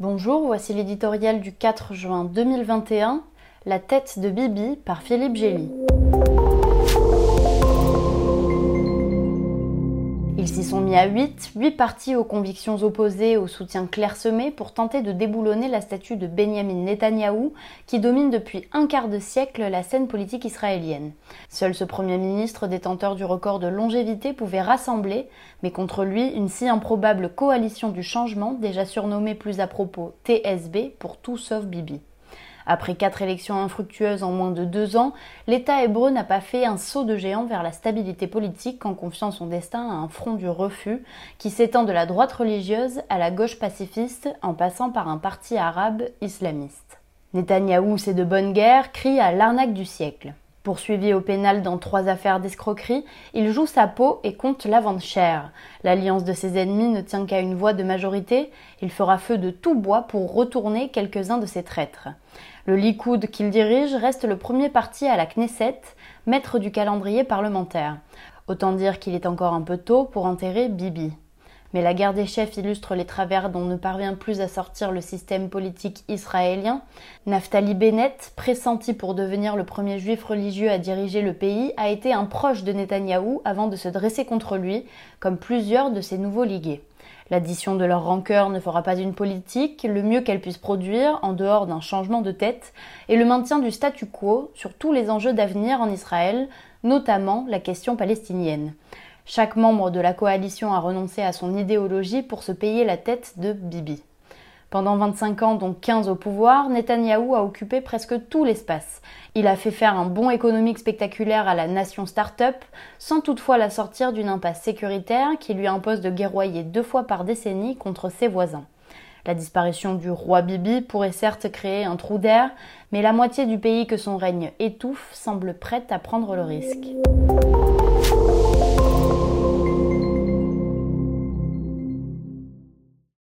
Bonjour, voici l'éditorial du 4 juin 2021, La tête de Bibi par Philippe Gély. Sont mis à 8, 8 partis aux convictions opposées, au soutien clairsemé pour tenter de déboulonner la statue de Benjamin Netanyahou qui domine depuis un quart de siècle la scène politique israélienne. Seul ce Premier ministre détenteur du record de longévité pouvait rassembler, mais contre lui une si improbable coalition du changement, déjà surnommée plus à propos TSB pour tout sauf Bibi. Après quatre élections infructueuses en moins de deux ans, l'État hébreu n'a pas fait un saut de géant vers la stabilité politique en confiant son destin à un front du refus qui s'étend de la droite religieuse à la gauche pacifiste en passant par un parti arabe islamiste. Netanyahou, c'est de bonne guerre, crie à l'arnaque du siècle. Poursuivi au pénal dans trois affaires d'escroquerie, il joue sa peau et compte la vente chère. L'alliance de ses ennemis ne tient qu'à une voix de majorité, il fera feu de tout bois pour retourner quelques-uns de ses traîtres. Le Likoud qu'il dirige reste le premier parti à la Knesset, maître du calendrier parlementaire. Autant dire qu'il est encore un peu tôt pour enterrer Bibi. Mais la guerre des chefs illustre les travers dont ne parvient plus à sortir le système politique israélien. Naftali Bennett, pressenti pour devenir le premier juif religieux à diriger le pays, a été un proche de Netanyahou avant de se dresser contre lui, comme plusieurs de ses nouveaux ligués. L'addition de leur rancœur ne fera pas une politique, le mieux qu'elle puisse produire, en dehors d'un changement de tête, est le maintien du statu quo sur tous les enjeux d'avenir en Israël, notamment la question palestinienne. Chaque membre de la coalition a renoncé à son idéologie pour se payer la tête de Bibi. Pendant 25 ans, dont 15 au pouvoir, Netanyahou a occupé presque tout l'espace. Il a fait faire un bond économique spectaculaire à la nation start-up, sans toutefois la sortir d'une impasse sécuritaire qui lui impose de guerroyer deux fois par décennie contre ses voisins. La disparition du roi Bibi pourrait certes créer un trou d'air, mais la moitié du pays que son règne étouffe semble prête à prendre le risque.